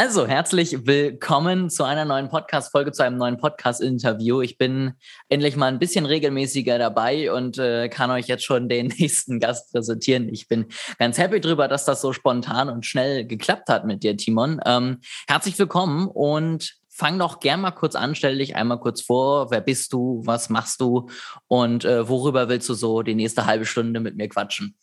Also, herzlich willkommen zu einer neuen Podcast-Folge, zu einem neuen Podcast-Interview. Ich bin endlich mal ein bisschen regelmäßiger dabei und äh, kann euch jetzt schon den nächsten Gast präsentieren. Ich bin ganz happy drüber, dass das so spontan und schnell geklappt hat mit dir, Timon. Ähm, herzlich willkommen und fang doch gern mal kurz an, stell dich einmal kurz vor. Wer bist du? Was machst du? Und äh, worüber willst du so die nächste halbe Stunde mit mir quatschen?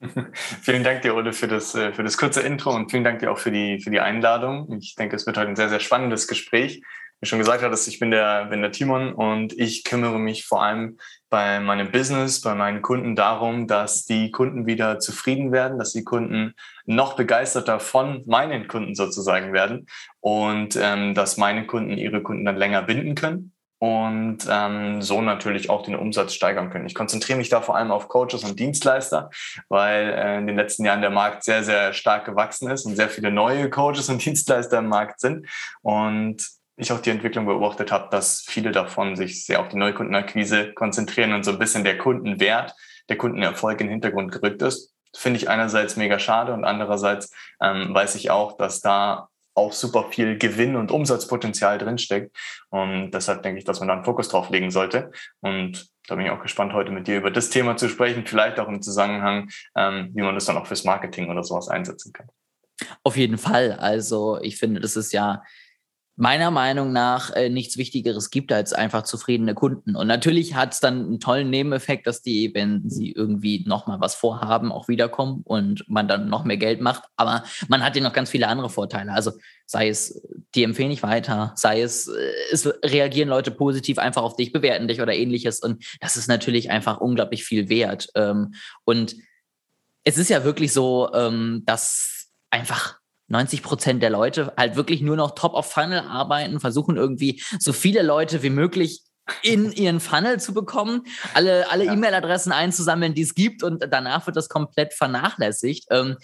vielen Dank dir, Ole, für das, äh, für das kurze Intro und vielen Dank dir auch für die, für die Einladung. Ich denke, es wird heute ein sehr, sehr spannendes Gespräch. Wie schon gesagt hattest, ich bin der, bin der Timon und ich kümmere mich vor allem bei meinem Business, bei meinen Kunden darum, dass die Kunden wieder zufrieden werden, dass die Kunden noch begeisterter von meinen Kunden sozusagen werden und ähm, dass meine Kunden ihre Kunden dann länger binden können und ähm, so natürlich auch den Umsatz steigern können. Ich konzentriere mich da vor allem auf Coaches und Dienstleister, weil äh, in den letzten Jahren der Markt sehr, sehr stark gewachsen ist und sehr viele neue Coaches und Dienstleister im Markt sind. Und ich auch die Entwicklung beobachtet habe, dass viele davon sich sehr auf die Neukundenakquise konzentrieren und so ein bisschen der Kundenwert, der Kundenerfolg in den Hintergrund gerückt ist. Finde ich einerseits mega schade und andererseits ähm, weiß ich auch, dass da auch super viel Gewinn und Umsatzpotenzial drinsteckt. Und deshalb denke ich, dass man da einen Fokus drauf legen sollte. Und da bin ich auch gespannt, heute mit dir über das Thema zu sprechen, vielleicht auch im Zusammenhang, ähm, wie man das dann auch fürs Marketing oder sowas einsetzen kann. Auf jeden Fall. Also ich finde, das ist ja meiner Meinung nach äh, nichts Wichtigeres gibt als einfach zufriedene Kunden. Und natürlich hat es dann einen tollen Nebeneffekt, dass die, wenn sie irgendwie nochmal was vorhaben, auch wiederkommen und man dann noch mehr Geld macht. Aber man hat ja noch ganz viele andere Vorteile. Also sei es, die empfehlen dich weiter, sei es, äh, es reagieren Leute positiv einfach auf dich, bewerten dich oder ähnliches. Und das ist natürlich einfach unglaublich viel wert. Ähm, und es ist ja wirklich so, ähm, dass einfach 90 Prozent der Leute halt wirklich nur noch top of Funnel arbeiten, versuchen irgendwie so viele Leute wie möglich in ihren Funnel zu bekommen, alle, alle ja. E-Mail-Adressen einzusammeln, die es gibt und danach wird das komplett vernachlässigt. Ähm,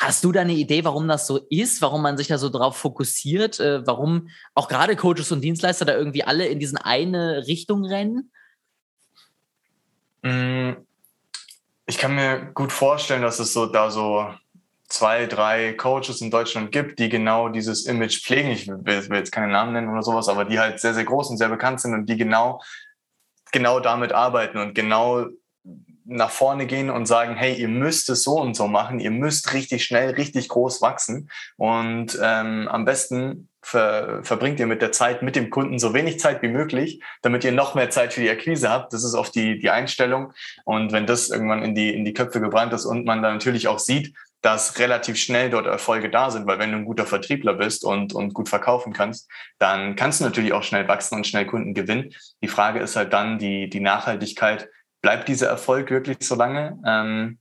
hast du da eine Idee, warum das so ist, warum man sich da so drauf fokussiert, äh, warum auch gerade Coaches und Dienstleister da irgendwie alle in diesen eine Richtung rennen? Mm, ich kann mir gut vorstellen, dass es so da so zwei, drei Coaches in Deutschland gibt, die genau dieses Image pflegen. Ich will, will jetzt keine Namen nennen oder sowas, aber die halt sehr, sehr groß und sehr bekannt sind und die genau, genau damit arbeiten und genau nach vorne gehen und sagen, hey, ihr müsst es so und so machen, ihr müsst richtig schnell, richtig groß wachsen und ähm, am besten ver verbringt ihr mit der Zeit mit dem Kunden so wenig Zeit wie möglich, damit ihr noch mehr Zeit für die Akquise habt. Das ist oft die, die Einstellung und wenn das irgendwann in die, in die Köpfe gebrannt ist und man dann natürlich auch sieht, dass relativ schnell dort Erfolge da sind, weil wenn du ein guter Vertriebler bist und, und gut verkaufen kannst, dann kannst du natürlich auch schnell wachsen und schnell Kunden gewinnen. Die Frage ist halt dann die, die Nachhaltigkeit. Bleibt dieser Erfolg wirklich so lange? Ähm,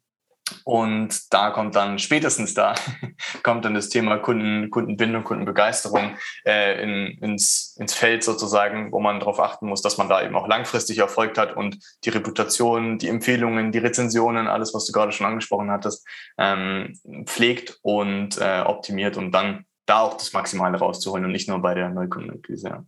und da kommt dann spätestens da kommt dann das Thema Kunden, Kundenbindung, Kundenbegeisterung äh, in, ins, ins Feld sozusagen, wo man darauf achten muss, dass man da eben auch langfristig Erfolg hat und die Reputation, die Empfehlungen, die Rezensionen, alles, was du gerade schon angesprochen hattest, ähm, pflegt und äh, optimiert, um dann da auch das Maximale rauszuholen und nicht nur bei der Neukundenakquise. Ja.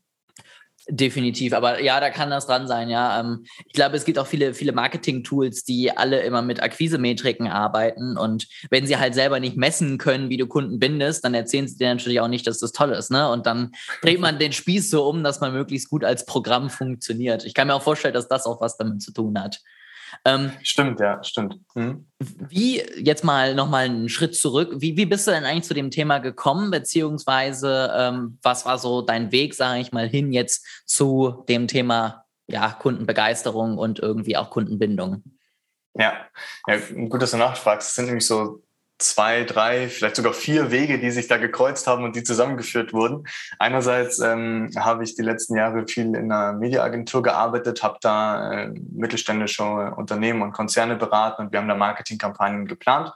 Definitiv, aber ja, da kann das dran sein, ja. Ähm, ich glaube, es gibt auch viele, viele Marketing-Tools, die alle immer mit Akquise-Metriken arbeiten und wenn sie halt selber nicht messen können, wie du Kunden bindest, dann erzählen sie dir natürlich auch nicht, dass das toll ist, ne? Und dann dreht man den Spieß so um, dass man möglichst gut als Programm funktioniert. Ich kann mir auch vorstellen, dass das auch was damit zu tun hat. Ähm, stimmt, ja, stimmt. Mhm. Wie, jetzt mal nochmal einen Schritt zurück, wie, wie bist du denn eigentlich zu dem Thema gekommen, beziehungsweise ähm, was war so dein Weg, sage ich mal, hin jetzt zu dem Thema ja, Kundenbegeisterung und irgendwie auch Kundenbindung? Ja, ja gut, dass du nachfragst. Es sind nämlich so zwei, drei, vielleicht sogar vier Wege, die sich da gekreuzt haben und die zusammengeführt wurden. Einerseits ähm, habe ich die letzten Jahre viel in einer Mediaagentur gearbeitet, habe da äh, mittelständische Unternehmen und Konzerne beraten und wir haben da Marketingkampagnen geplant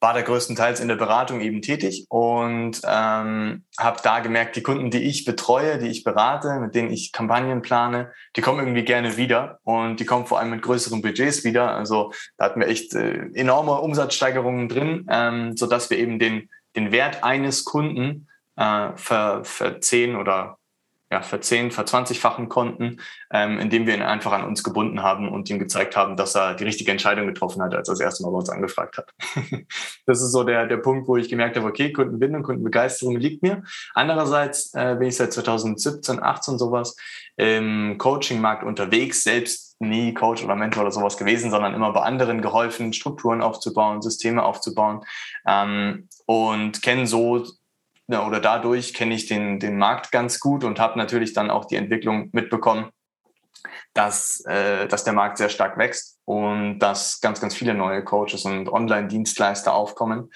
war da größtenteils in der Beratung eben tätig und ähm, habe da gemerkt, die Kunden, die ich betreue, die ich berate, mit denen ich Kampagnen plane, die kommen irgendwie gerne wieder und die kommen vor allem mit größeren Budgets wieder. Also da hatten wir echt äh, enorme Umsatzsteigerungen drin, ähm, so dass wir eben den, den Wert eines Kunden äh, ver, verzehn oder ja, verzehn, verzwanzigfachen konnten, ähm, indem wir ihn einfach an uns gebunden haben und ihm gezeigt haben, dass er die richtige Entscheidung getroffen hat, als er das erste Mal bei uns angefragt hat. das ist so der, der Punkt, wo ich gemerkt habe, okay, Kundenbindung, Kundenbegeisterung liegt mir. Andererseits äh, bin ich seit 2017, 18 sowas im Coaching-Markt unterwegs, selbst nie Coach oder Mentor oder sowas gewesen, sondern immer bei anderen geholfen, Strukturen aufzubauen, Systeme aufzubauen ähm, und kenne so ja, oder dadurch kenne ich den, den Markt ganz gut und habe natürlich dann auch die Entwicklung mitbekommen, dass, äh, dass der Markt sehr stark wächst und dass ganz, ganz viele neue Coaches und Online-Dienstleister aufkommen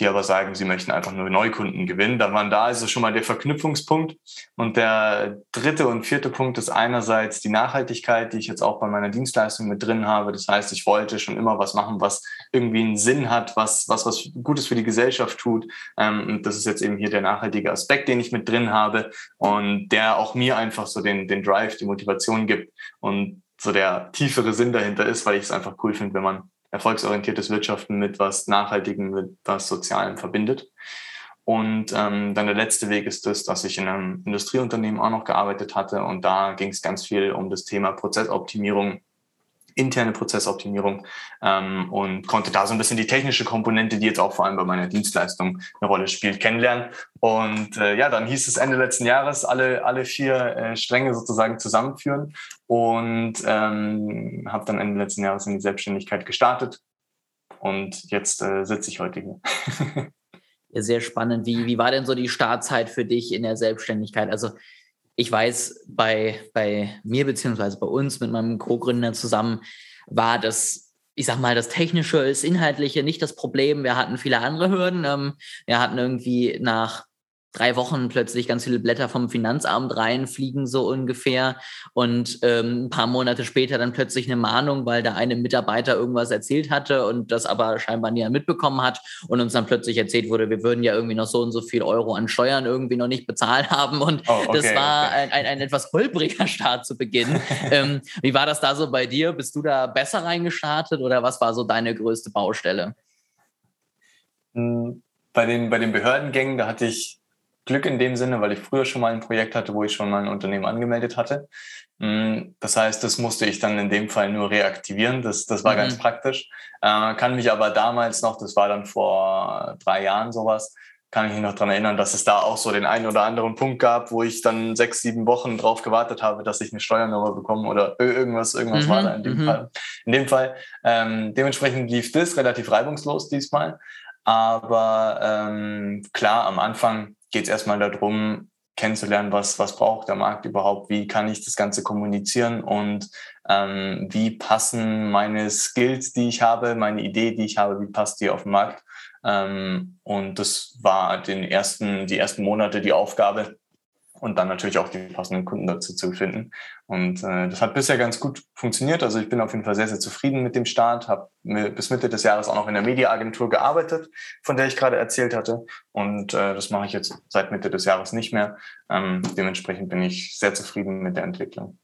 die aber sagen, sie möchten einfach nur Neukunden gewinnen. Da waren da also schon mal der Verknüpfungspunkt. Und der dritte und vierte Punkt ist einerseits die Nachhaltigkeit, die ich jetzt auch bei meiner Dienstleistung mit drin habe. Das heißt, ich wollte schon immer was machen, was irgendwie einen Sinn hat, was was, was Gutes für die Gesellschaft tut. Ähm, und das ist jetzt eben hier der nachhaltige Aspekt, den ich mit drin habe und der auch mir einfach so den, den Drive, die Motivation gibt und so der tiefere Sinn dahinter ist, weil ich es einfach cool finde, wenn man erfolgsorientiertes Wirtschaften mit was Nachhaltigem, mit was Sozialem verbindet. Und ähm, dann der letzte Weg ist das, dass ich in einem Industrieunternehmen auch noch gearbeitet hatte. Und da ging es ganz viel um das Thema Prozessoptimierung interne Prozessoptimierung ähm, und konnte da so ein bisschen die technische Komponente, die jetzt auch vor allem bei meiner Dienstleistung eine Rolle spielt, kennenlernen. Und äh, ja, dann hieß es Ende letzten Jahres, alle, alle vier äh, Stränge sozusagen zusammenführen und ähm, habe dann Ende letzten Jahres in die Selbstständigkeit gestartet. Und jetzt äh, sitze ich heute hier. ja, sehr spannend. Wie, wie war denn so die Startzeit für dich in der Selbstständigkeit? Also ich weiß, bei, bei mir beziehungsweise bei uns mit meinem Co-Gründer zusammen war das, ich sag mal, das Technische, das Inhaltliche nicht das Problem. Wir hatten viele andere Hürden. Ähm, wir hatten irgendwie nach drei Wochen plötzlich ganz viele Blätter vom Finanzamt reinfliegen, so ungefähr. Und ähm, ein paar Monate später dann plötzlich eine Mahnung, weil der eine Mitarbeiter irgendwas erzählt hatte und das aber scheinbar niemand mitbekommen hat und uns dann plötzlich erzählt wurde, wir würden ja irgendwie noch so und so viel Euro an Steuern irgendwie noch nicht bezahlt haben. Und oh, okay, das war okay. ein, ein, ein, etwas holpriger Start zu Beginn. ähm, wie war das da so bei dir? Bist du da besser reingestartet oder was war so deine größte Baustelle? Hm, bei den, bei den Behördengängen, da hatte ich Glück in dem Sinne, weil ich früher schon mal ein Projekt hatte, wo ich schon mal ein Unternehmen angemeldet hatte. Mm, das heißt, das musste ich dann in dem Fall nur reaktivieren. Das, das war mhm. ganz praktisch. Äh, kann mich aber damals noch, das war dann vor drei Jahren sowas, kann ich mich noch dran erinnern, dass es da auch so den einen oder anderen Punkt gab, wo ich dann sechs, sieben Wochen drauf gewartet habe, dass ich eine Steuernummer bekomme oder irgendwas, irgendwas mhm. war da in dem mhm. Fall. In dem Fall. Ähm, dementsprechend lief das relativ reibungslos diesmal. Aber ähm, klar, am Anfang geht es erstmal darum, kennenzulernen, was, was braucht der Markt überhaupt, wie kann ich das Ganze kommunizieren und ähm, wie passen meine Skills, die ich habe, meine Idee, die ich habe, wie passt die auf den Markt. Ähm, und das war den ersten, die ersten Monate die Aufgabe, und dann natürlich auch die passenden Kunden dazu zu finden. Und äh, das hat bisher ganz gut funktioniert. Also ich bin auf jeden Fall sehr, sehr zufrieden mit dem Start, habe bis Mitte des Jahres auch noch in der Mediaagentur gearbeitet, von der ich gerade erzählt hatte. Und äh, das mache ich jetzt seit Mitte des Jahres nicht mehr. Ähm, dementsprechend bin ich sehr zufrieden mit der Entwicklung.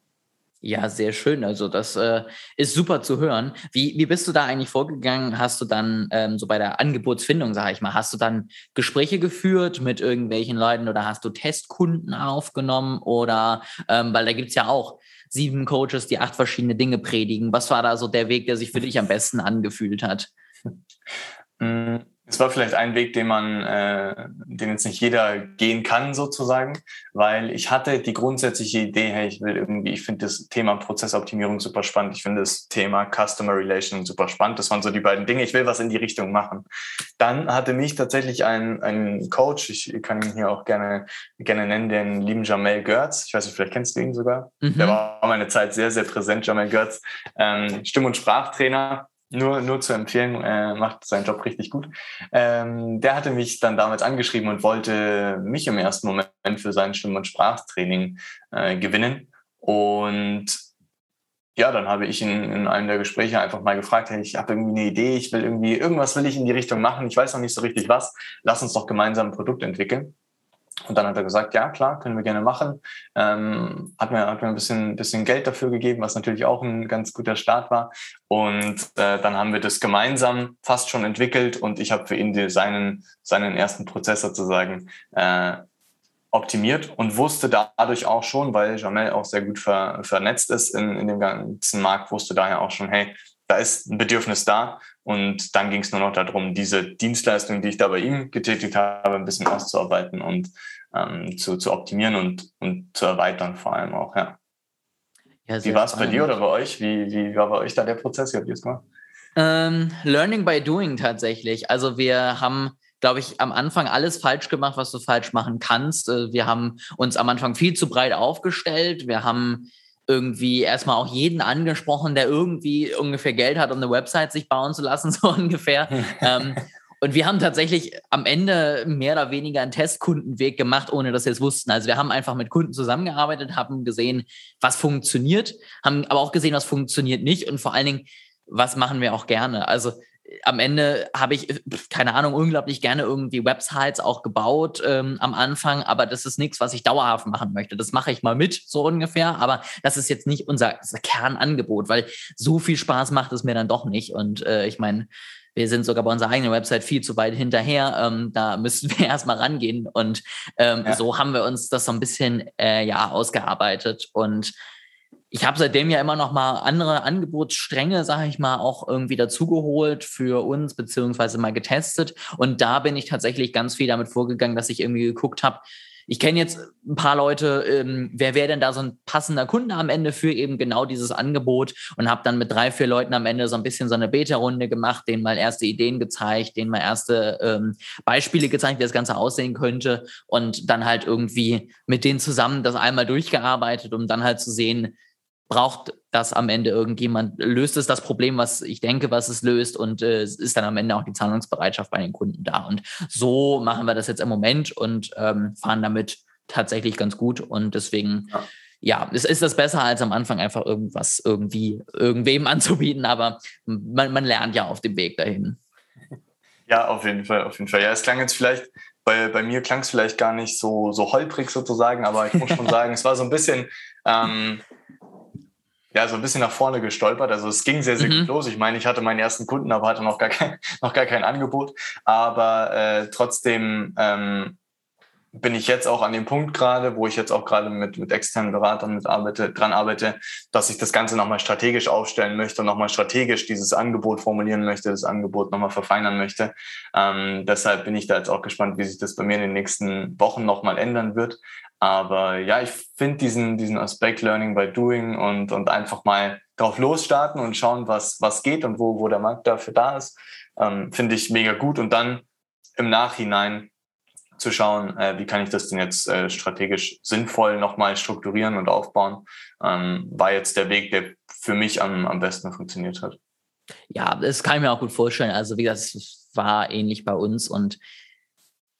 Ja, sehr schön. Also das äh, ist super zu hören. Wie, wie bist du da eigentlich vorgegangen? Hast du dann ähm, so bei der Angebotsfindung, sage ich mal, hast du dann Gespräche geführt mit irgendwelchen Leuten oder hast du Testkunden aufgenommen? Oder ähm, weil da gibt's ja auch sieben Coaches, die acht verschiedene Dinge predigen. Was war da so der Weg, der sich für dich am besten angefühlt hat? Es war vielleicht ein Weg, den man, äh, den jetzt nicht jeder gehen kann, sozusagen, weil ich hatte die grundsätzliche Idee, hey, ich will irgendwie, ich finde das Thema Prozessoptimierung super spannend, ich finde das Thema Customer Relation super spannend. Das waren so die beiden Dinge, ich will was in die Richtung machen. Dann hatte mich tatsächlich ein, ein Coach, ich kann ihn hier auch gerne, gerne nennen, den lieben Jamel Görz. Ich weiß nicht, vielleicht kennst du ihn sogar. Mhm. Der war meine Zeit sehr, sehr präsent, Jamel Görz, ähm, Stimm- und Sprachtrainer nur, nur zu empfehlen, äh, macht seinen Job richtig gut. Ähm, der hatte mich dann damals angeschrieben und wollte mich im ersten Moment für sein Stimm- und Sprachtraining äh, gewinnen. Und ja, dann habe ich ihn in einem der Gespräche einfach mal gefragt, hey, ich habe irgendwie eine Idee, ich will irgendwie, irgendwas will ich in die Richtung machen, ich weiß noch nicht so richtig was, lass uns doch gemeinsam ein Produkt entwickeln. Und dann hat er gesagt, ja klar, können wir gerne machen. Ähm, hat mir, hat mir ein bisschen, bisschen Geld dafür gegeben, was natürlich auch ein ganz guter Start war. Und äh, dann haben wir das gemeinsam fast schon entwickelt und ich habe für ihn die, seinen, seinen ersten Prozess sozusagen äh, optimiert und wusste dadurch auch schon, weil Jamel auch sehr gut ver, vernetzt ist in, in dem ganzen Markt, wusste daher auch schon, hey, da ist ein Bedürfnis da. Und dann ging es nur noch darum, diese Dienstleistung, die ich da bei ihm getätigt habe, ein bisschen auszuarbeiten und ähm, zu, zu optimieren und, und zu erweitern vor allem auch, ja. ja wie war es bei dir oder bei euch? Wie, wie war bei euch da der Prozess? Wie habt ihr es gemacht? Ähm, learning by doing tatsächlich. Also wir haben glaube ich, am Anfang alles falsch gemacht, was du falsch machen kannst. Äh, wir haben uns am Anfang viel zu breit aufgestellt. Wir haben irgendwie erstmal auch jeden angesprochen, der irgendwie ungefähr Geld hat, um eine Website sich bauen zu lassen, so ungefähr. ähm, und wir haben tatsächlich am Ende mehr oder weniger einen Testkundenweg gemacht, ohne dass wir es wussten. Also wir haben einfach mit Kunden zusammengearbeitet, haben gesehen, was funktioniert, haben aber auch gesehen, was funktioniert nicht und vor allen Dingen, was machen wir auch gerne. Also am Ende habe ich, keine Ahnung, unglaublich gerne irgendwie Websites auch gebaut ähm, am Anfang, aber das ist nichts, was ich dauerhaft machen möchte. Das mache ich mal mit, so ungefähr, aber das ist jetzt nicht unser, unser Kernangebot, weil so viel Spaß macht es mir dann doch nicht. Und äh, ich meine, wir sind sogar bei unserer eigenen Website viel zu weit hinterher. Ähm, da müssten wir erstmal rangehen. Und ähm, ja. so haben wir uns das so ein bisschen äh, ja ausgearbeitet. Und ich habe seitdem ja immer noch mal andere Angebotsstränge, sage ich mal, auch irgendwie dazugeholt für uns, beziehungsweise mal getestet. Und da bin ich tatsächlich ganz viel damit vorgegangen, dass ich irgendwie geguckt habe, ich kenne jetzt ein paar Leute, ähm, wer wäre denn da so ein passender Kunde am Ende für eben genau dieses Angebot und habe dann mit drei, vier Leuten am Ende so ein bisschen so eine Beta-Runde gemacht, denen mal erste Ideen gezeigt, denen mal erste ähm, Beispiele gezeigt, wie das Ganze aussehen könnte und dann halt irgendwie mit denen zusammen das einmal durchgearbeitet, um dann halt zu sehen, braucht das am Ende irgendjemand, löst es das Problem, was ich denke, was es löst und äh, ist dann am Ende auch die Zahlungsbereitschaft bei den Kunden da. Und so machen wir das jetzt im Moment und ähm, fahren damit tatsächlich ganz gut und deswegen ja. ja, es ist das besser als am Anfang einfach irgendwas irgendwie irgendwem anzubieten, aber man, man lernt ja auf dem Weg dahin. Ja, auf jeden Fall, auf jeden Fall. Ja, es klang jetzt vielleicht bei, bei mir klang es vielleicht gar nicht so, so holprig sozusagen, aber ich muss schon sagen, es war so ein bisschen, ähm, ja, so ein bisschen nach vorne gestolpert. Also es ging sehr, sehr mhm. gut los. Ich meine, ich hatte meinen ersten Kunden, aber hatte noch gar kein, noch gar kein Angebot. Aber äh, trotzdem ähm, bin ich jetzt auch an dem Punkt gerade, wo ich jetzt auch gerade mit, mit externen Beratern mit arbeite, dran arbeite, dass ich das Ganze nochmal strategisch aufstellen möchte und nochmal strategisch dieses Angebot formulieren möchte, das Angebot nochmal verfeinern möchte. Ähm, deshalb bin ich da jetzt auch gespannt, wie sich das bei mir in den nächsten Wochen nochmal ändern wird. Aber ja, ich finde diesen, diesen Aspekt Learning by Doing und, und einfach mal drauf losstarten und schauen, was, was geht und wo, wo der Markt dafür da ist, ähm, finde ich mega gut. Und dann im Nachhinein zu schauen, äh, wie kann ich das denn jetzt äh, strategisch sinnvoll nochmal strukturieren und aufbauen, ähm, war jetzt der Weg, der für mich am, am besten funktioniert hat. Ja, das kann ich mir auch gut vorstellen. Also wie es war ähnlich bei uns und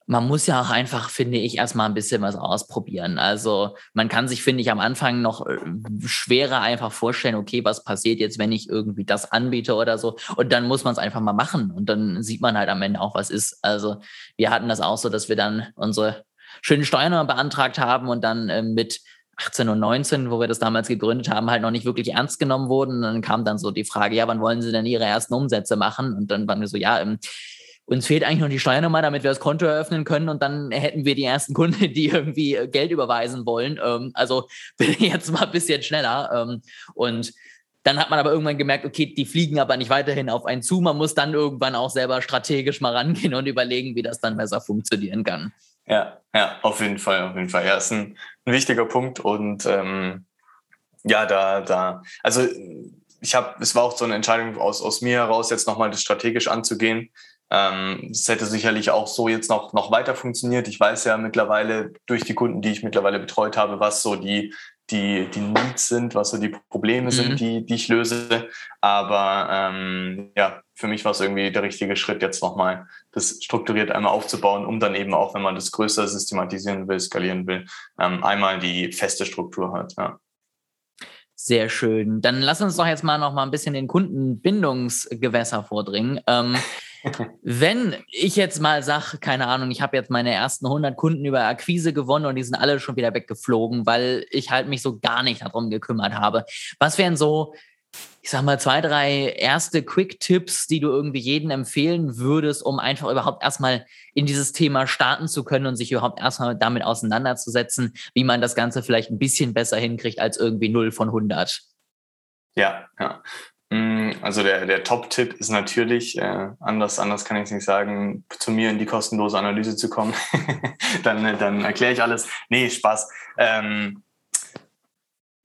man muss ja auch einfach, finde ich, erstmal ein bisschen was ausprobieren. Also man kann sich, finde ich, am Anfang noch äh, schwerer einfach vorstellen, okay, was passiert jetzt, wenn ich irgendwie das anbiete oder so. Und dann muss man es einfach mal machen. Und dann sieht man halt am Ende auch, was ist. Also wir hatten das auch so, dass wir dann unsere schönen Steuern beantragt haben und dann äh, mit 18 und 19, wo wir das damals gegründet haben, halt noch nicht wirklich ernst genommen wurden. Und dann kam dann so die Frage, ja, wann wollen Sie denn Ihre ersten Umsätze machen? Und dann waren wir so, ja, ähm, uns fehlt eigentlich noch die Steuernummer, damit wir das Konto eröffnen können und dann hätten wir die ersten Kunden, die irgendwie äh, Geld überweisen wollen. Ähm, also ich jetzt mal ein bisschen schneller. Ähm, und dann hat man aber irgendwann gemerkt, okay, die fliegen aber nicht weiterhin auf einen zu. Man muss dann irgendwann auch selber strategisch mal rangehen und überlegen, wie das dann besser funktionieren kann. Ja, ja, auf jeden Fall, auf jeden Fall. Ja, ist ein, ein wichtiger Punkt und ähm, ja, da, da, also ich habe, es war auch so eine Entscheidung aus, aus mir heraus, jetzt nochmal das strategisch anzugehen. Ähm, es hätte sicherlich auch so jetzt noch, noch weiter funktioniert. Ich weiß ja mittlerweile durch die Kunden, die ich mittlerweile betreut habe, was so die, die, die Needs sind, was so die Probleme mhm. sind, die, die ich löse. Aber ähm, ja, für mich war es irgendwie der richtige Schritt, jetzt nochmal das strukturiert einmal aufzubauen, um dann eben auch, wenn man das größer systematisieren will, skalieren will, ähm, einmal die feste Struktur hat. Ja. Sehr schön. Dann lass uns doch jetzt mal noch mal ein bisschen den Kundenbindungsgewässer vordringen. Ähm, Wenn ich jetzt mal sage, keine Ahnung, ich habe jetzt meine ersten 100 Kunden über Akquise gewonnen und die sind alle schon wieder weggeflogen, weil ich halt mich so gar nicht darum gekümmert habe. Was wären so ich sag mal, zwei, drei erste Quick-Tipps, die du irgendwie jedem empfehlen würdest, um einfach überhaupt erstmal in dieses Thema starten zu können und sich überhaupt erstmal damit auseinanderzusetzen, wie man das Ganze vielleicht ein bisschen besser hinkriegt als irgendwie 0 von 100? Ja, ja. Mm, also der, der Top-Tipp ist natürlich, äh, anders, anders kann ich es nicht sagen, zu mir in die kostenlose Analyse zu kommen. dann dann erkläre ich alles. Nee, Spaß. Ähm,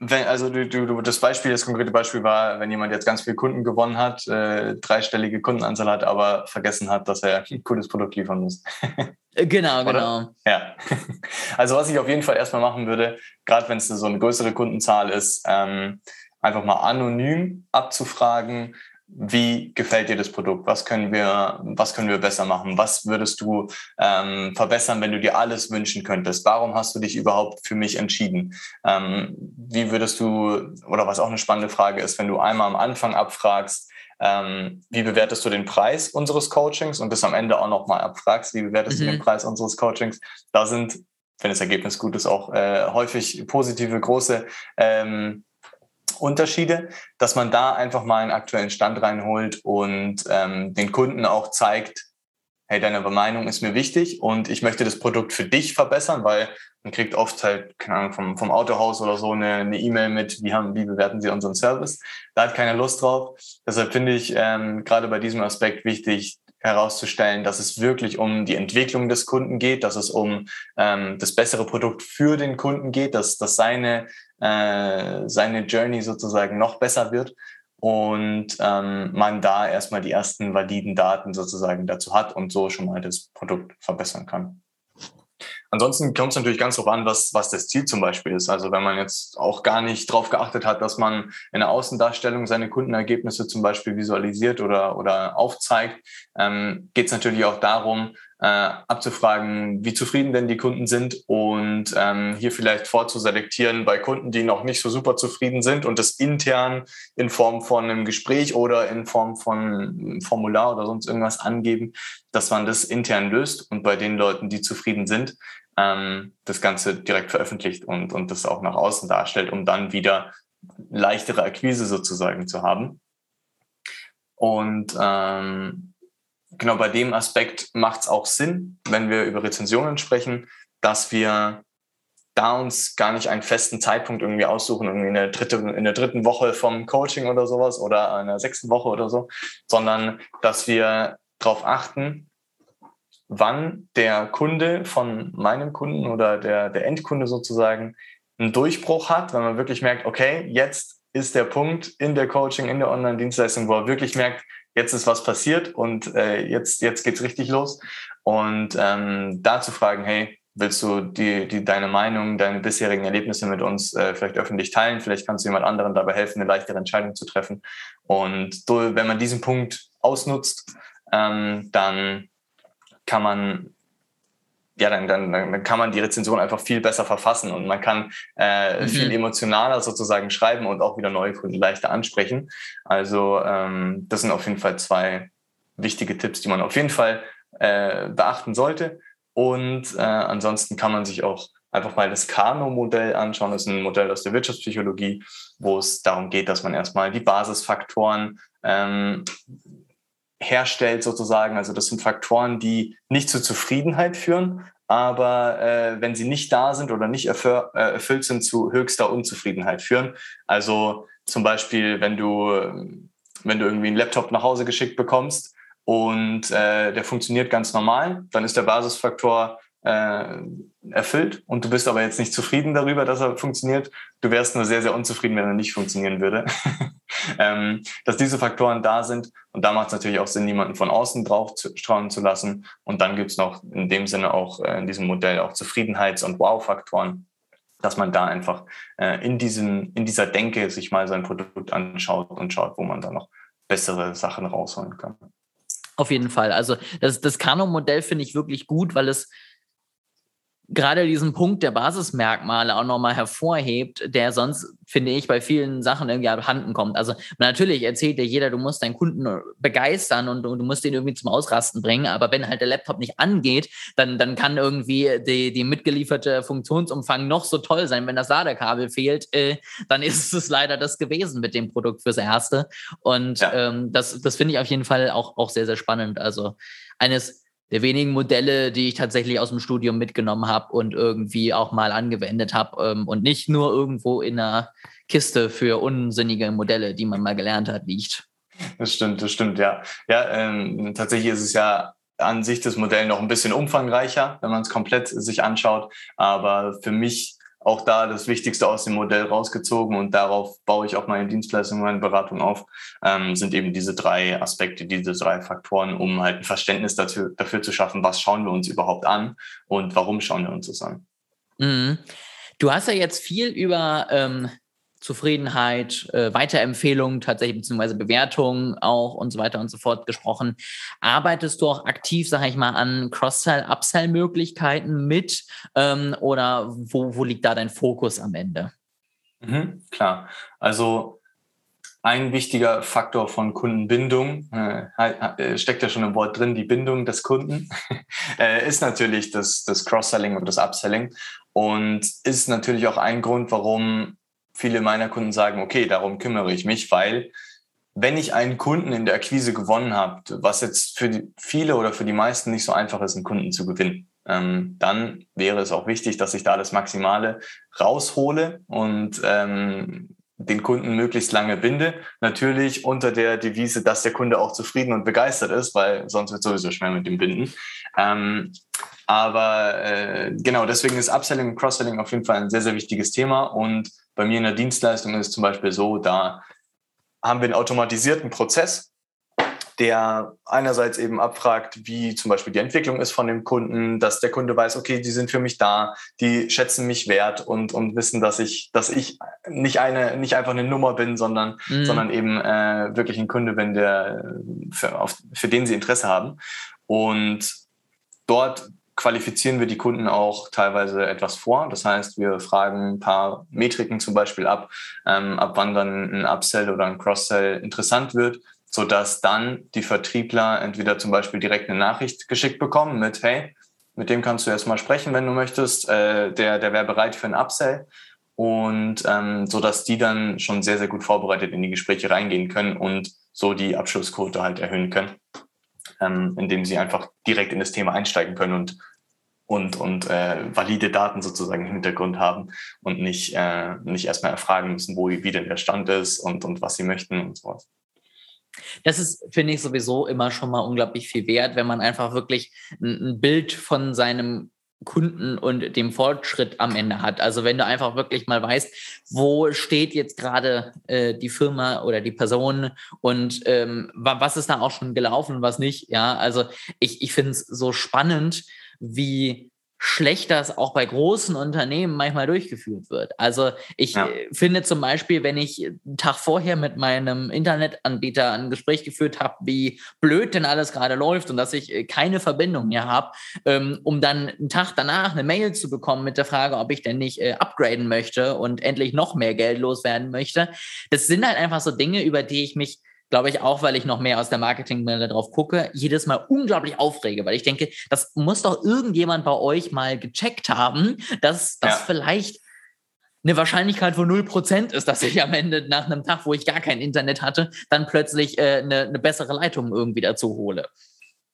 wenn, also du, du, das Beispiel, das konkrete Beispiel war, wenn jemand jetzt ganz viele Kunden gewonnen hat, äh, dreistellige Kundenanzahl hat, aber vergessen hat, dass er ein cooles Produkt liefern muss. Äh, genau, genau. Ja. Also was ich auf jeden Fall erstmal machen würde, gerade wenn es so eine größere Kundenzahl ist, ähm, einfach mal anonym abzufragen, wie gefällt dir das Produkt? Was können wir, was können wir besser machen? Was würdest du ähm, verbessern, wenn du dir alles wünschen könntest? Warum hast du dich überhaupt für mich entschieden? Ähm, wie würdest du, oder was auch eine spannende Frage ist, wenn du einmal am Anfang abfragst, ähm, wie bewertest du den Preis unseres Coachings und das am Ende auch nochmal abfragst, wie bewertest mhm. du den mhm. Preis unseres Coachings? Da sind, wenn das Ergebnis gut ist, auch äh, häufig positive, große ähm, Unterschiede, dass man da einfach mal einen aktuellen Stand reinholt und ähm, den Kunden auch zeigt, hey, deine Meinung ist mir wichtig und ich möchte das Produkt für dich verbessern, weil man kriegt oft halt, keine Ahnung, vom, vom Autohaus oder so eine E-Mail e mit, wie, haben, wie bewerten sie unseren Service. Da hat keiner Lust drauf. Deshalb finde ich ähm, gerade bei diesem Aspekt wichtig, herauszustellen, dass es wirklich um die Entwicklung des Kunden geht, dass es um ähm, das bessere Produkt für den Kunden geht, dass, dass seine äh, seine Journey sozusagen noch besser wird und ähm, man da erstmal die ersten validen Daten sozusagen dazu hat und so schon mal das Produkt verbessern kann. Ansonsten kommt es natürlich ganz darauf an, was, was das Ziel zum Beispiel ist. Also wenn man jetzt auch gar nicht darauf geachtet hat, dass man in der Außendarstellung seine Kundenergebnisse zum Beispiel visualisiert oder, oder aufzeigt, ähm, geht es natürlich auch darum, äh, abzufragen, wie zufrieden denn die Kunden sind und ähm, hier vielleicht vorzuselektieren bei Kunden, die noch nicht so super zufrieden sind und das intern in Form von einem Gespräch oder in Form von einem Formular oder sonst irgendwas angeben, dass man das intern löst und bei den Leuten, die zufrieden sind, ähm, das Ganze direkt veröffentlicht und, und das auch nach außen darstellt, um dann wieder leichtere Akquise sozusagen zu haben. Und ähm, genau bei dem Aspekt macht es auch Sinn, wenn wir über Rezensionen sprechen, dass wir da uns gar nicht einen festen Zeitpunkt irgendwie aussuchen, irgendwie in der, dritte, in der dritten Woche vom Coaching oder sowas oder in der sechsten Woche oder so, sondern dass wir darauf achten, wann der Kunde von meinem Kunden oder der, der Endkunde sozusagen einen Durchbruch hat, wenn man wirklich merkt, okay, jetzt ist der Punkt in der Coaching, in der Online-Dienstleistung, wo er wirklich merkt, jetzt ist was passiert und äh, jetzt, jetzt geht's richtig los. Und ähm, da zu fragen, hey, willst du die, die, deine Meinung, deine bisherigen Erlebnisse mit uns äh, vielleicht öffentlich teilen? Vielleicht kannst du jemand anderen dabei helfen, eine leichtere Entscheidung zu treffen. Und wenn man diesen Punkt ausnutzt, ähm, dann kann man ja, dann, dann, dann kann man die Rezension einfach viel besser verfassen und man kann äh, mhm. viel emotionaler sozusagen schreiben und auch wieder neue Kunden leichter ansprechen. Also ähm, das sind auf jeden Fall zwei wichtige Tipps, die man auf jeden Fall äh, beachten sollte. Und äh, ansonsten kann man sich auch einfach mal das Kano-Modell anschauen. Das ist ein Modell aus der Wirtschaftspsychologie, wo es darum geht, dass man erstmal die Basisfaktoren ähm, herstellt sozusagen. Also das sind Faktoren, die nicht zur Zufriedenheit führen, aber äh, wenn sie nicht da sind oder nicht äh, erfüllt sind, zu höchster Unzufriedenheit führen. Also zum Beispiel, wenn du, wenn du irgendwie einen Laptop nach Hause geschickt bekommst und äh, der funktioniert ganz normal, dann ist der Basisfaktor äh, erfüllt und du bist aber jetzt nicht zufrieden darüber, dass er funktioniert. Du wärst nur sehr, sehr unzufrieden, wenn er nicht funktionieren würde. ähm, dass diese Faktoren da sind und da macht es natürlich auch Sinn, niemanden von außen drauf zu, schauen zu lassen. Und dann gibt es noch in dem Sinne auch äh, in diesem Modell auch Zufriedenheits- und Wow-Faktoren, dass man da einfach äh, in, diesem, in dieser Denke sich mal sein Produkt anschaut und schaut, wo man da noch bessere Sachen rausholen kann. Auf jeden Fall. Also das, das Kano-Modell finde ich wirklich gut, weil es gerade diesen Punkt der Basismerkmale auch nochmal hervorhebt, der sonst, finde ich, bei vielen Sachen irgendwie abhanden kommt. Also natürlich erzählt dir jeder, du musst deinen Kunden begeistern und, und, du musst den irgendwie zum Ausrasten bringen, aber wenn halt der Laptop nicht angeht, dann, dann kann irgendwie die, die mitgelieferte Funktionsumfang noch so toll sein. Wenn das Ladekabel fehlt, äh, dann ist es leider das gewesen mit dem Produkt fürs Erste. Und ja. ähm, das, das finde ich auf jeden Fall auch, auch sehr, sehr spannend. Also eines der wenigen Modelle, die ich tatsächlich aus dem Studium mitgenommen habe und irgendwie auch mal angewendet habe ähm, und nicht nur irgendwo in einer Kiste für unsinnige Modelle, die man mal gelernt hat, liegt. Das stimmt, das stimmt, ja. Ja, ähm, tatsächlich ist es ja an sich das Modell noch ein bisschen umfangreicher, wenn man es komplett sich anschaut. Aber für mich auch da das Wichtigste aus dem Modell rausgezogen und darauf baue ich auch meine Dienstleistungen, meine Beratung auf, ähm, sind eben diese drei Aspekte, diese drei Faktoren, um halt ein Verständnis dafür, dafür zu schaffen, was schauen wir uns überhaupt an und warum schauen wir uns das an. Mhm. Du hast ja jetzt viel über ähm, Zufriedenheit, äh, Weiterempfehlungen tatsächlich, beziehungsweise Bewertungen auch und so weiter und so fort gesprochen. Arbeitest du auch aktiv, sage ich mal, an Cross-Sell, Upsell-Möglichkeiten mit ähm, oder wo, wo liegt da dein Fokus am Ende? Mhm, klar, also ein wichtiger Faktor von Kundenbindung, äh, äh, steckt ja schon im Wort drin, die Bindung des Kunden, äh, ist natürlich das, das Cross-Selling und das Upselling und ist natürlich auch ein Grund, warum viele meiner Kunden sagen, okay, darum kümmere ich mich, weil wenn ich einen Kunden in der Akquise gewonnen habe, was jetzt für viele oder für die meisten nicht so einfach ist, einen Kunden zu gewinnen, ähm, dann wäre es auch wichtig, dass ich da das Maximale raushole und ähm, den Kunden möglichst lange binde. Natürlich unter der Devise, dass der Kunde auch zufrieden und begeistert ist, weil sonst wird es sowieso schwer mit dem Binden. Ähm, aber äh, genau, deswegen ist Upselling und Cross-Selling auf jeden Fall ein sehr, sehr wichtiges Thema. Und bei mir in der Dienstleistung ist es zum Beispiel so, da haben wir einen automatisierten Prozess, der einerseits eben abfragt, wie zum Beispiel die Entwicklung ist von dem Kunden, dass der Kunde weiß, okay, die sind für mich da, die schätzen mich wert und, und wissen, dass ich, dass ich nicht eine, nicht einfach eine Nummer bin, sondern, mhm. sondern eben äh, wirklich ein Kunde bin, der für, auf, für den sie Interesse haben. Und dort qualifizieren wir die Kunden auch teilweise etwas vor. Das heißt, wir fragen ein paar Metriken zum Beispiel ab, ähm, ab wann dann ein Upsell oder ein Cross-Sell interessant wird, sodass dann die Vertriebler entweder zum Beispiel direkt eine Nachricht geschickt bekommen mit, hey, mit dem kannst du jetzt mal sprechen, wenn du möchtest, äh, der, der wäre bereit für ein Upsell. Und ähm, so dass die dann schon sehr, sehr gut vorbereitet in die Gespräche reingehen können und so die Abschlussquote halt erhöhen können ähm, indem sie einfach direkt in das Thema einsteigen können und und, und äh, valide Daten sozusagen im Hintergrund haben und nicht, äh, nicht erstmal erfragen müssen, wo wie denn der Stand ist und, und was sie möchten und sowas. Das ist, finde ich, sowieso immer schon mal unglaublich viel wert, wenn man einfach wirklich ein, ein Bild von seinem Kunden und dem Fortschritt am Ende hat. Also wenn du einfach wirklich mal weißt, wo steht jetzt gerade äh, die Firma oder die Person und ähm, was ist da auch schon gelaufen was nicht. Ja, also ich, ich finde es so spannend, wie schlecht das auch bei großen Unternehmen manchmal durchgeführt wird. Also ich ja. Äh, finde zum Beispiel, wenn ich einen Tag vorher mit meinem Internetanbieter ein Gespräch geführt habe, wie blöd denn alles gerade läuft und dass ich äh, keine Verbindung mehr habe, ähm, um dann einen Tag danach eine Mail zu bekommen mit der Frage, ob ich denn nicht äh, upgraden möchte und endlich noch mehr Geld loswerden möchte. Das sind halt einfach so Dinge, über die ich mich glaube ich, auch weil ich noch mehr aus der Marketingbrille drauf gucke, jedes Mal unglaublich aufrege, weil ich denke, das muss doch irgendjemand bei euch mal gecheckt haben, dass das ja. vielleicht eine Wahrscheinlichkeit von 0% ist, dass ich am Ende nach einem Tag, wo ich gar kein Internet hatte, dann plötzlich äh, eine, eine bessere Leitung irgendwie dazu hole.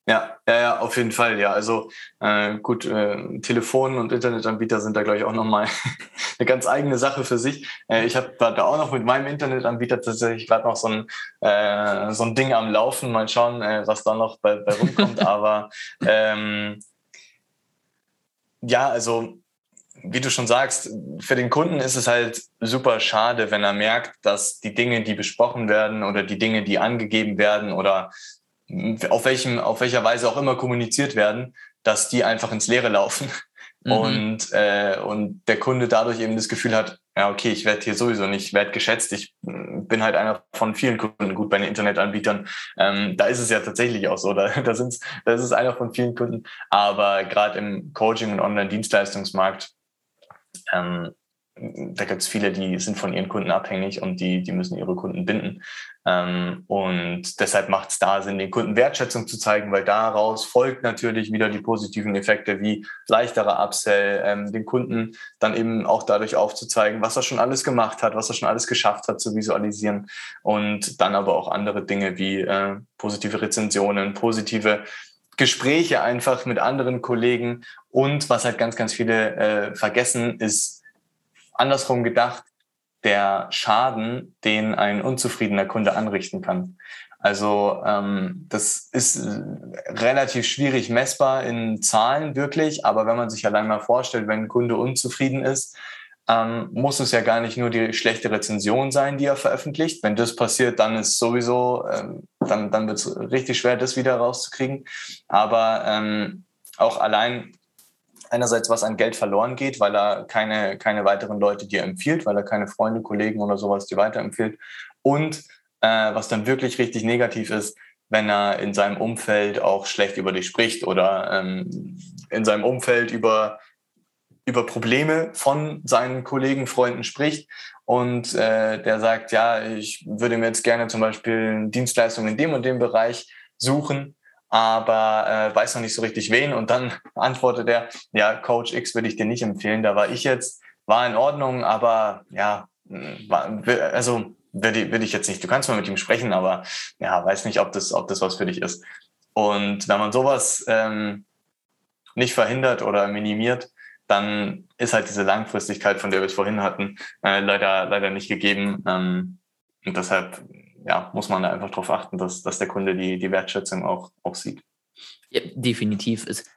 Ja, ja, ja, auf jeden Fall, ja. Also äh, gut, äh, Telefon- und Internetanbieter sind da, glaube ich, auch nochmal eine ganz eigene Sache für sich. Äh, ich habe da auch noch mit meinem Internetanbieter tatsächlich gerade noch so ein, äh, so ein Ding am Laufen. Mal schauen, äh, was da noch bei, bei rumkommt. Aber ähm, ja, also wie du schon sagst, für den Kunden ist es halt super schade, wenn er merkt, dass die Dinge, die besprochen werden oder die Dinge, die angegeben werden oder auf, welchem, auf welcher Weise auch immer kommuniziert werden, dass die einfach ins Leere laufen. Mhm. Und, äh, und der Kunde dadurch eben das Gefühl hat, ja, okay, ich werde hier sowieso nicht wertgeschätzt. Ich mm, bin halt einer von vielen Kunden. Gut, bei den Internetanbietern, ähm, da ist es ja tatsächlich auch so. Da, da, sind's, da ist es einer von vielen Kunden. Aber gerade im Coaching- und Online-Dienstleistungsmarkt ähm, da gibt es viele, die sind von ihren Kunden abhängig und die, die müssen ihre Kunden binden. Ähm, und deshalb macht es da Sinn, den Kunden Wertschätzung zu zeigen, weil daraus folgt natürlich wieder die positiven Effekte wie leichterer Upsell, ähm, den Kunden dann eben auch dadurch aufzuzeigen, was er schon alles gemacht hat, was er schon alles geschafft hat zu visualisieren und dann aber auch andere Dinge wie äh, positive Rezensionen, positive Gespräche einfach mit anderen Kollegen. Und was halt ganz, ganz viele äh, vergessen, ist andersrum gedacht, der Schaden, den ein unzufriedener Kunde anrichten kann. Also ähm, das ist äh, relativ schwierig messbar in Zahlen wirklich, aber wenn man sich allein mal vorstellt, wenn ein Kunde unzufrieden ist, ähm, muss es ja gar nicht nur die schlechte Rezension sein, die er veröffentlicht. Wenn das passiert, dann ist sowieso, ähm, dann, dann wird es richtig schwer, das wieder rauszukriegen. Aber ähm, auch allein einerseits was an Geld verloren geht, weil er keine, keine weiteren Leute dir empfiehlt, weil er keine Freunde, Kollegen oder sowas dir weiterempfiehlt. Und äh, was dann wirklich richtig negativ ist, wenn er in seinem Umfeld auch schlecht über dich spricht oder ähm, in seinem Umfeld über, über Probleme von seinen Kollegen, Freunden spricht und äh, der sagt, ja, ich würde mir jetzt gerne zum Beispiel Dienstleistungen in dem und dem Bereich suchen aber äh, weiß noch nicht so richtig wen. Und dann antwortet er, ja, Coach X würde ich dir nicht empfehlen. Da war ich jetzt, war in Ordnung, aber ja, war, also würde, würde ich jetzt nicht. Du kannst mal mit ihm sprechen, aber ja, weiß nicht, ob das, ob das was für dich ist. Und wenn man sowas ähm, nicht verhindert oder minimiert, dann ist halt diese Langfristigkeit, von der wir es vorhin hatten, äh, leider, leider nicht gegeben. Ähm, und deshalb ja, muss man da einfach darauf achten, dass, dass der Kunde die, die Wertschätzung auch, auch sieht. Ja, definitiv. ist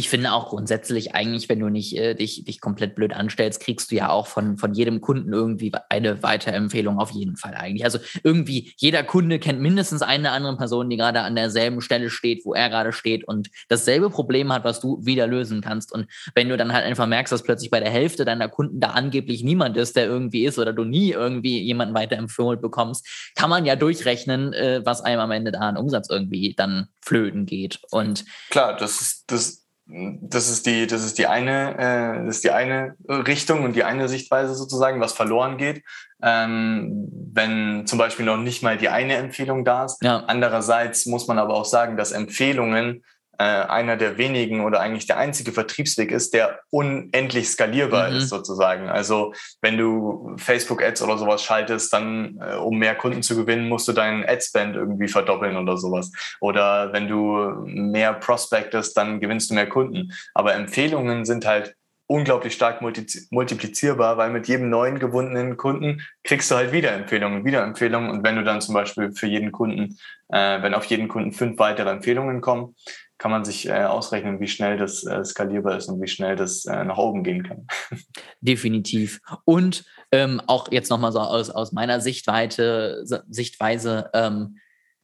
ich finde auch grundsätzlich eigentlich, wenn du nicht äh, dich, dich komplett blöd anstellst, kriegst du ja auch von, von jedem Kunden irgendwie eine Weiterempfehlung auf jeden Fall eigentlich. Also irgendwie jeder Kunde kennt mindestens eine andere Person, die gerade an derselben Stelle steht, wo er gerade steht und dasselbe Problem hat, was du wieder lösen kannst. Und wenn du dann halt einfach merkst, dass plötzlich bei der Hälfte deiner Kunden da angeblich niemand ist, der irgendwie ist oder du nie irgendwie jemanden weiterempfohlen bekommst, kann man ja durchrechnen, äh, was einem am Ende da an Umsatz irgendwie dann flöten geht. Und klar, das ist das das ist die, das ist die eine, äh, das ist die eine Richtung und die eine Sichtweise sozusagen, was verloren geht, ähm, wenn zum Beispiel noch nicht mal die eine Empfehlung da ist. Ja. Andererseits muss man aber auch sagen, dass Empfehlungen äh, einer der wenigen oder eigentlich der einzige Vertriebsweg ist, der unendlich skalierbar mhm. ist sozusagen. Also wenn du Facebook-Ads oder sowas schaltest, dann äh, um mehr Kunden zu gewinnen, musst du deinen Ad-Spend irgendwie verdoppeln oder sowas. Oder wenn du mehr prospectest, dann gewinnst du mehr Kunden. Aber Empfehlungen sind halt unglaublich stark multiplizierbar, weil mit jedem neuen gewonnenen Kunden kriegst du halt wieder Empfehlungen, wieder Empfehlungen. Und wenn du dann zum Beispiel für jeden Kunden, äh, wenn auf jeden Kunden fünf weitere Empfehlungen kommen, kann man sich äh, ausrechnen, wie schnell das äh, skalierbar ist und wie schnell das äh, nach oben gehen kann. Definitiv. Und ähm, auch jetzt nochmal so aus, aus meiner Sichtweite, Sichtweise, ähm,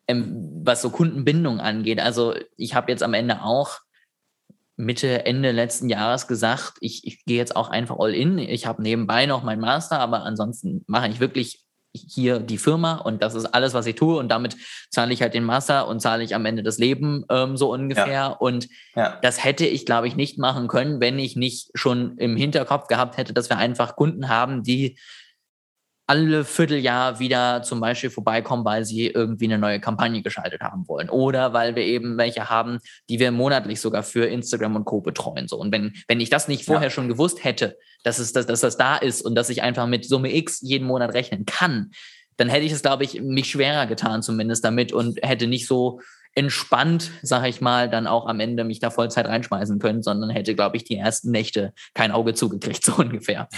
ähm, was so Kundenbindung angeht. Also ich habe jetzt am Ende auch Mitte, Ende letzten Jahres gesagt, ich, ich gehe jetzt auch einfach all in. Ich habe nebenbei noch meinen Master, aber ansonsten mache ich wirklich hier die Firma und das ist alles, was ich tue und damit zahle ich halt den Master und zahle ich am Ende das Leben ähm, so ungefähr. Ja. Und ja. das hätte ich, glaube ich, nicht machen können, wenn ich nicht schon im Hinterkopf gehabt hätte, dass wir einfach Kunden haben, die alle Vierteljahr wieder zum Beispiel vorbeikommen, weil sie irgendwie eine neue Kampagne geschaltet haben wollen. Oder weil wir eben welche haben, die wir monatlich sogar für Instagram und Co. betreuen. So. Und wenn, wenn ich das nicht vorher ja. schon gewusst hätte, dass, es, dass, dass das da ist und dass ich einfach mit Summe X jeden Monat rechnen kann, dann hätte ich es, glaube ich, mich schwerer getan zumindest damit und hätte nicht so entspannt, sage ich mal, dann auch am Ende mich da Vollzeit reinschmeißen können, sondern hätte, glaube ich, die ersten Nächte kein Auge zugekriegt, so ungefähr.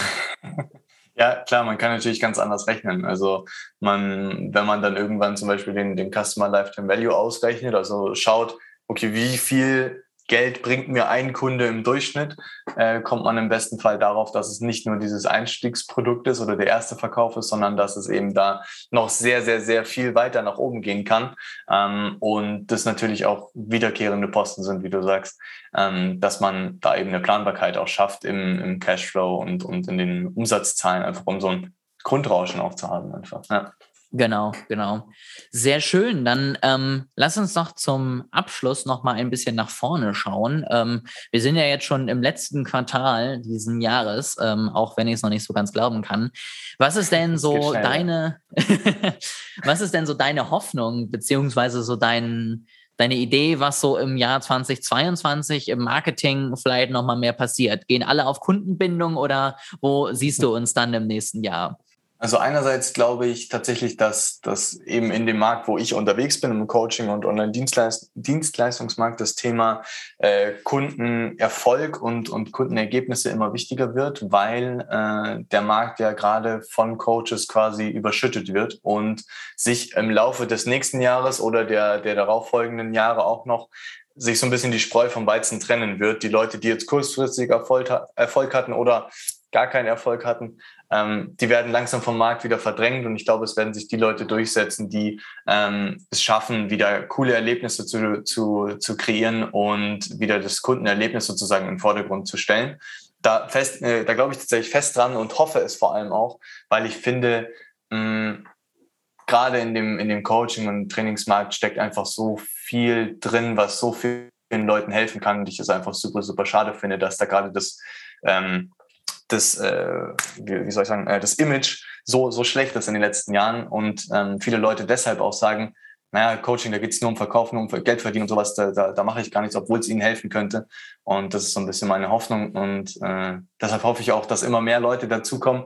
Ja, klar, man kann natürlich ganz anders rechnen. Also man, wenn man dann irgendwann zum Beispiel den, den Customer Lifetime Value ausrechnet, also schaut, okay, wie viel Geld bringt mir ein Kunde im Durchschnitt, äh, kommt man im besten Fall darauf, dass es nicht nur dieses Einstiegsprodukt ist oder der erste Verkauf ist, sondern dass es eben da noch sehr, sehr, sehr viel weiter nach oben gehen kann. Ähm, und das natürlich auch wiederkehrende Posten sind, wie du sagst, ähm, dass man da eben eine Planbarkeit auch schafft im, im Cashflow und, und in den Umsatzzahlen, einfach um so ein Grundrauschen auch zu haben einfach. Ja. Genau, genau. Sehr schön. Dann ähm, lass uns noch zum Abschluss noch mal ein bisschen nach vorne schauen. Ähm, wir sind ja jetzt schon im letzten Quartal diesen Jahres, ähm, auch wenn ich es noch nicht so ganz glauben kann. Was ist denn so deine, was ist denn so deine Hoffnung beziehungsweise so dein deine Idee, was so im Jahr 2022 im Marketing vielleicht noch mal mehr passiert? Gehen alle auf Kundenbindung oder wo siehst du uns dann im nächsten Jahr? Also einerseits glaube ich tatsächlich, dass, dass eben in dem Markt, wo ich unterwegs bin, im Coaching- und Online-Dienstleistungsmarkt, das Thema äh, Kundenerfolg und, und Kundenergebnisse immer wichtiger wird, weil äh, der Markt ja gerade von Coaches quasi überschüttet wird und sich im Laufe des nächsten Jahres oder der, der darauffolgenden Jahre auch noch sich so ein bisschen die Spreu vom Weizen trennen wird. Die Leute, die jetzt kurzfristig Erfolg, Erfolg hatten oder gar keinen Erfolg hatten, ähm, die werden langsam vom Markt wieder verdrängt und ich glaube, es werden sich die Leute durchsetzen, die ähm, es schaffen, wieder coole Erlebnisse zu, zu, zu kreieren und wieder das Kundenerlebnis sozusagen in den Vordergrund zu stellen. Da, äh, da glaube ich tatsächlich fest dran und hoffe es vor allem auch, weil ich finde, mh, gerade in dem, in dem Coaching- und Trainingsmarkt steckt einfach so viel drin, was so vielen Leuten helfen kann und ich es einfach super, super schade finde, dass da gerade das ähm, das, äh, wie, soll ich sagen, äh, das Image so, so schlecht ist in den letzten Jahren und ähm, viele Leute deshalb auch sagen, naja, Coaching, da geht's nur um Verkaufen, um Geld verdienen und sowas, da, da, da mache ich gar nichts, obwohl es ihnen helfen könnte. Und das ist so ein bisschen meine Hoffnung. Und äh, deshalb hoffe ich auch, dass immer mehr Leute dazukommen.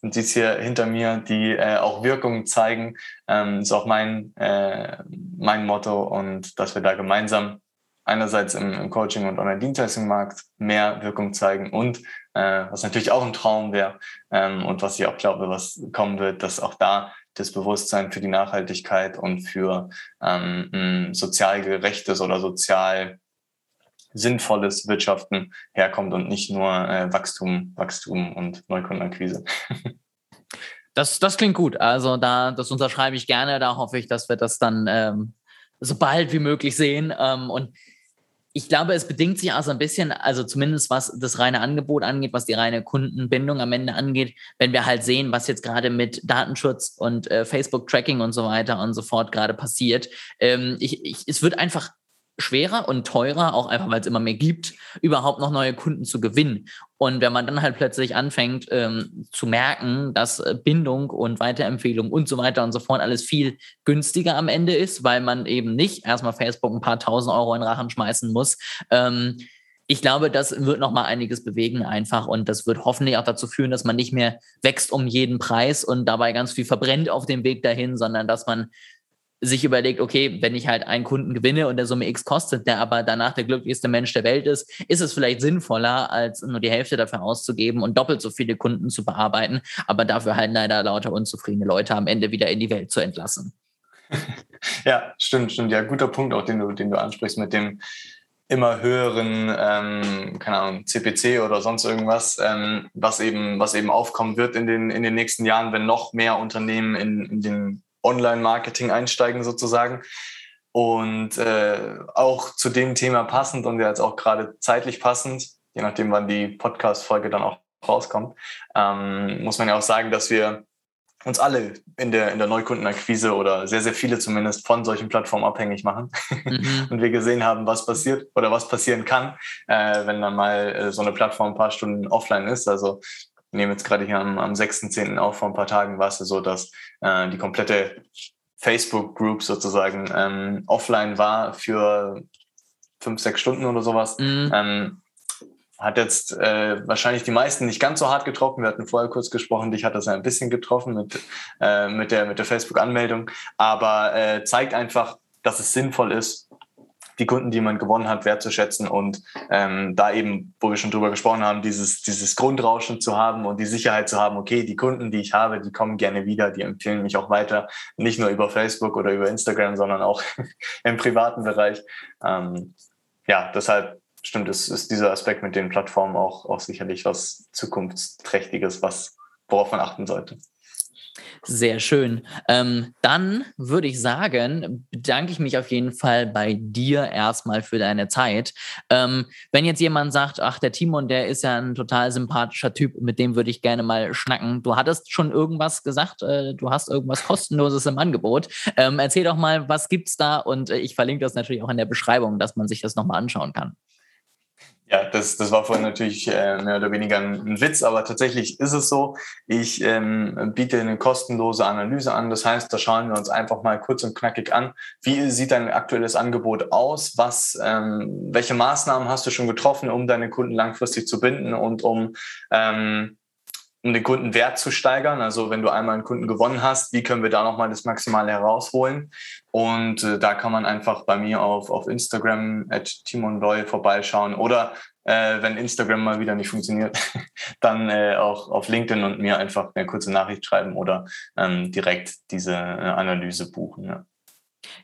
Und dies hier hinter mir, die äh, auch Wirkungen zeigen, ähm, ist auch mein, äh, mein Motto und dass wir da gemeinsam einerseits im, im Coaching und Online-Dienstleistungsmarkt mehr Wirkung zeigen und äh, was natürlich auch ein Traum wäre ähm, und was ich auch glaube, was kommen wird, dass auch da das Bewusstsein für die Nachhaltigkeit und für ähm, ein sozial gerechtes oder sozial sinnvolles Wirtschaften herkommt und nicht nur äh, Wachstum, Wachstum und Neukundenakquise. Das, das klingt gut. Also da, das unterschreibe ich gerne. Da hoffe ich, dass wir das dann ähm, so bald wie möglich sehen. Ähm, und ich glaube, es bedingt sich auch so ein bisschen, also zumindest was das reine Angebot angeht, was die reine Kundenbindung am Ende angeht, wenn wir halt sehen, was jetzt gerade mit Datenschutz und äh, Facebook-Tracking und so weiter und so fort gerade passiert. Ähm, ich, ich, es wird einfach schwerer und teurer, auch einfach weil es immer mehr gibt, überhaupt noch neue Kunden zu gewinnen. Und wenn man dann halt plötzlich anfängt ähm, zu merken, dass äh, Bindung und Weiterempfehlung und so weiter und so fort alles viel günstiger am Ende ist, weil man eben nicht erstmal Facebook ein paar tausend Euro in Rachen schmeißen muss, ähm, ich glaube, das wird noch mal einiges bewegen einfach und das wird hoffentlich auch dazu führen, dass man nicht mehr wächst um jeden Preis und dabei ganz viel verbrennt auf dem Weg dahin, sondern dass man sich überlegt, okay, wenn ich halt einen Kunden gewinne und der Summe X kostet, der aber danach der glücklichste Mensch der Welt ist, ist es vielleicht sinnvoller, als nur die Hälfte dafür auszugeben und doppelt so viele Kunden zu bearbeiten, aber dafür halt leider lauter unzufriedene Leute am Ende wieder in die Welt zu entlassen. Ja, stimmt, stimmt. Ja, guter Punkt auch, den du, den du ansprichst mit dem immer höheren, ähm, keine Ahnung, CPC oder sonst irgendwas, ähm, was eben, was eben aufkommen wird in den, in den nächsten Jahren, wenn noch mehr Unternehmen in, in den Online-Marketing einsteigen sozusagen. Und äh, auch zu dem Thema passend und jetzt auch gerade zeitlich passend, je nachdem, wann die Podcast-Folge dann auch rauskommt, ähm, muss man ja auch sagen, dass wir uns alle in der, in der Neukundenakquise oder sehr, sehr viele zumindest von solchen Plattformen abhängig machen. Mhm. und wir gesehen haben, was passiert oder was passieren kann, äh, wenn dann mal äh, so eine Plattform ein paar Stunden offline ist. Also wir nehmen jetzt gerade hier am, am 6.10. auf, vor ein paar Tagen war es so, dass äh, die komplette Facebook-Group sozusagen ähm, offline war für fünf, sechs Stunden oder sowas. Mhm. Ähm, hat jetzt äh, wahrscheinlich die meisten nicht ganz so hart getroffen. Wir hatten vorher kurz gesprochen, dich hat das ein bisschen getroffen mit, äh, mit der, mit der Facebook-Anmeldung, aber äh, zeigt einfach, dass es sinnvoll ist, die Kunden, die man gewonnen hat, wertzuschätzen und ähm, da eben, wo wir schon drüber gesprochen haben, dieses, dieses Grundrauschen zu haben und die Sicherheit zu haben, okay, die Kunden, die ich habe, die kommen gerne wieder, die empfehlen mich auch weiter, nicht nur über Facebook oder über Instagram, sondern auch im privaten Bereich. Ähm, ja, deshalb stimmt, es ist dieser Aspekt mit den Plattformen auch, auch sicherlich was Zukunftsträchtiges, was, worauf man achten sollte. Sehr schön. Ähm, dann würde ich sagen, bedanke ich mich auf jeden Fall bei dir erstmal für deine Zeit. Ähm, wenn jetzt jemand sagt, ach, der Timon, der ist ja ein total sympathischer Typ, mit dem würde ich gerne mal schnacken. Du hattest schon irgendwas gesagt, äh, du hast irgendwas kostenloses im Angebot. Ähm, erzähl doch mal, was gibt's da? Und äh, ich verlinke das natürlich auch in der Beschreibung, dass man sich das nochmal anschauen kann. Ja, das, das war vorhin natürlich äh, mehr oder weniger ein, ein, Witz, aber tatsächlich ist es so. Ich ähm, biete eine kostenlose Analyse an. Das heißt, da schauen wir uns einfach mal kurz und knackig an, wie sieht dein aktuelles Angebot aus? Was, ähm, welche Maßnahmen hast du schon getroffen, um deine Kunden langfristig zu binden und um ähm, um den Kundenwert zu steigern. Also wenn du einmal einen Kunden gewonnen hast, wie können wir da nochmal das Maximale herausholen? Und äh, da kann man einfach bei mir auf, auf Instagram at Timon Loy vorbeischauen oder äh, wenn Instagram mal wieder nicht funktioniert, dann äh, auch auf LinkedIn und mir einfach eine kurze Nachricht schreiben oder ähm, direkt diese äh, Analyse buchen. Ja.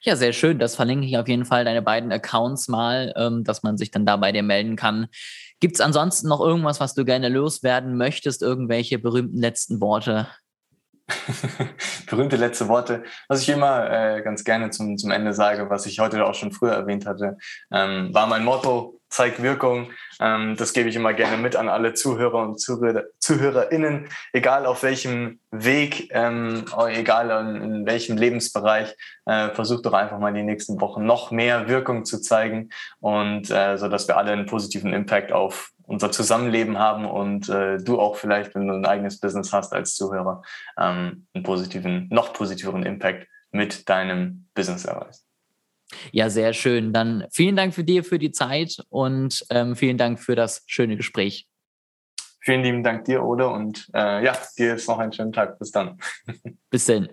Ja, sehr schön. Das verlinke ich auf jeden Fall deine beiden Accounts mal, ähm, dass man sich dann da bei dir melden kann. Gibt es ansonsten noch irgendwas, was du gerne loswerden möchtest? Irgendwelche berühmten letzten Worte? Berühmte letzte Worte. Was ich immer äh, ganz gerne zum, zum Ende sage, was ich heute auch schon früher erwähnt hatte, ähm, war mein Motto, zeig Wirkung. Ähm, das gebe ich immer gerne mit an alle Zuhörer und Zuhörer, ZuhörerInnen, egal auf welchem Weg, ähm, egal in, in, welchem Lebensbereich, äh, versucht doch einfach mal in den nächsten Wochen noch mehr Wirkung zu zeigen und äh, so, dass wir alle einen positiven Impact auf unser Zusammenleben haben und äh, du auch vielleicht, wenn du ein eigenes Business hast als Zuhörer, ähm, einen positiven, noch positiveren Impact mit deinem Business erreichst. Ja, sehr schön. Dann vielen Dank für dir für die Zeit und ähm, vielen Dank für das schöne Gespräch. Vielen lieben Dank dir, Ode, und äh, ja, dir jetzt noch einen schönen Tag. Bis dann. Bis dann.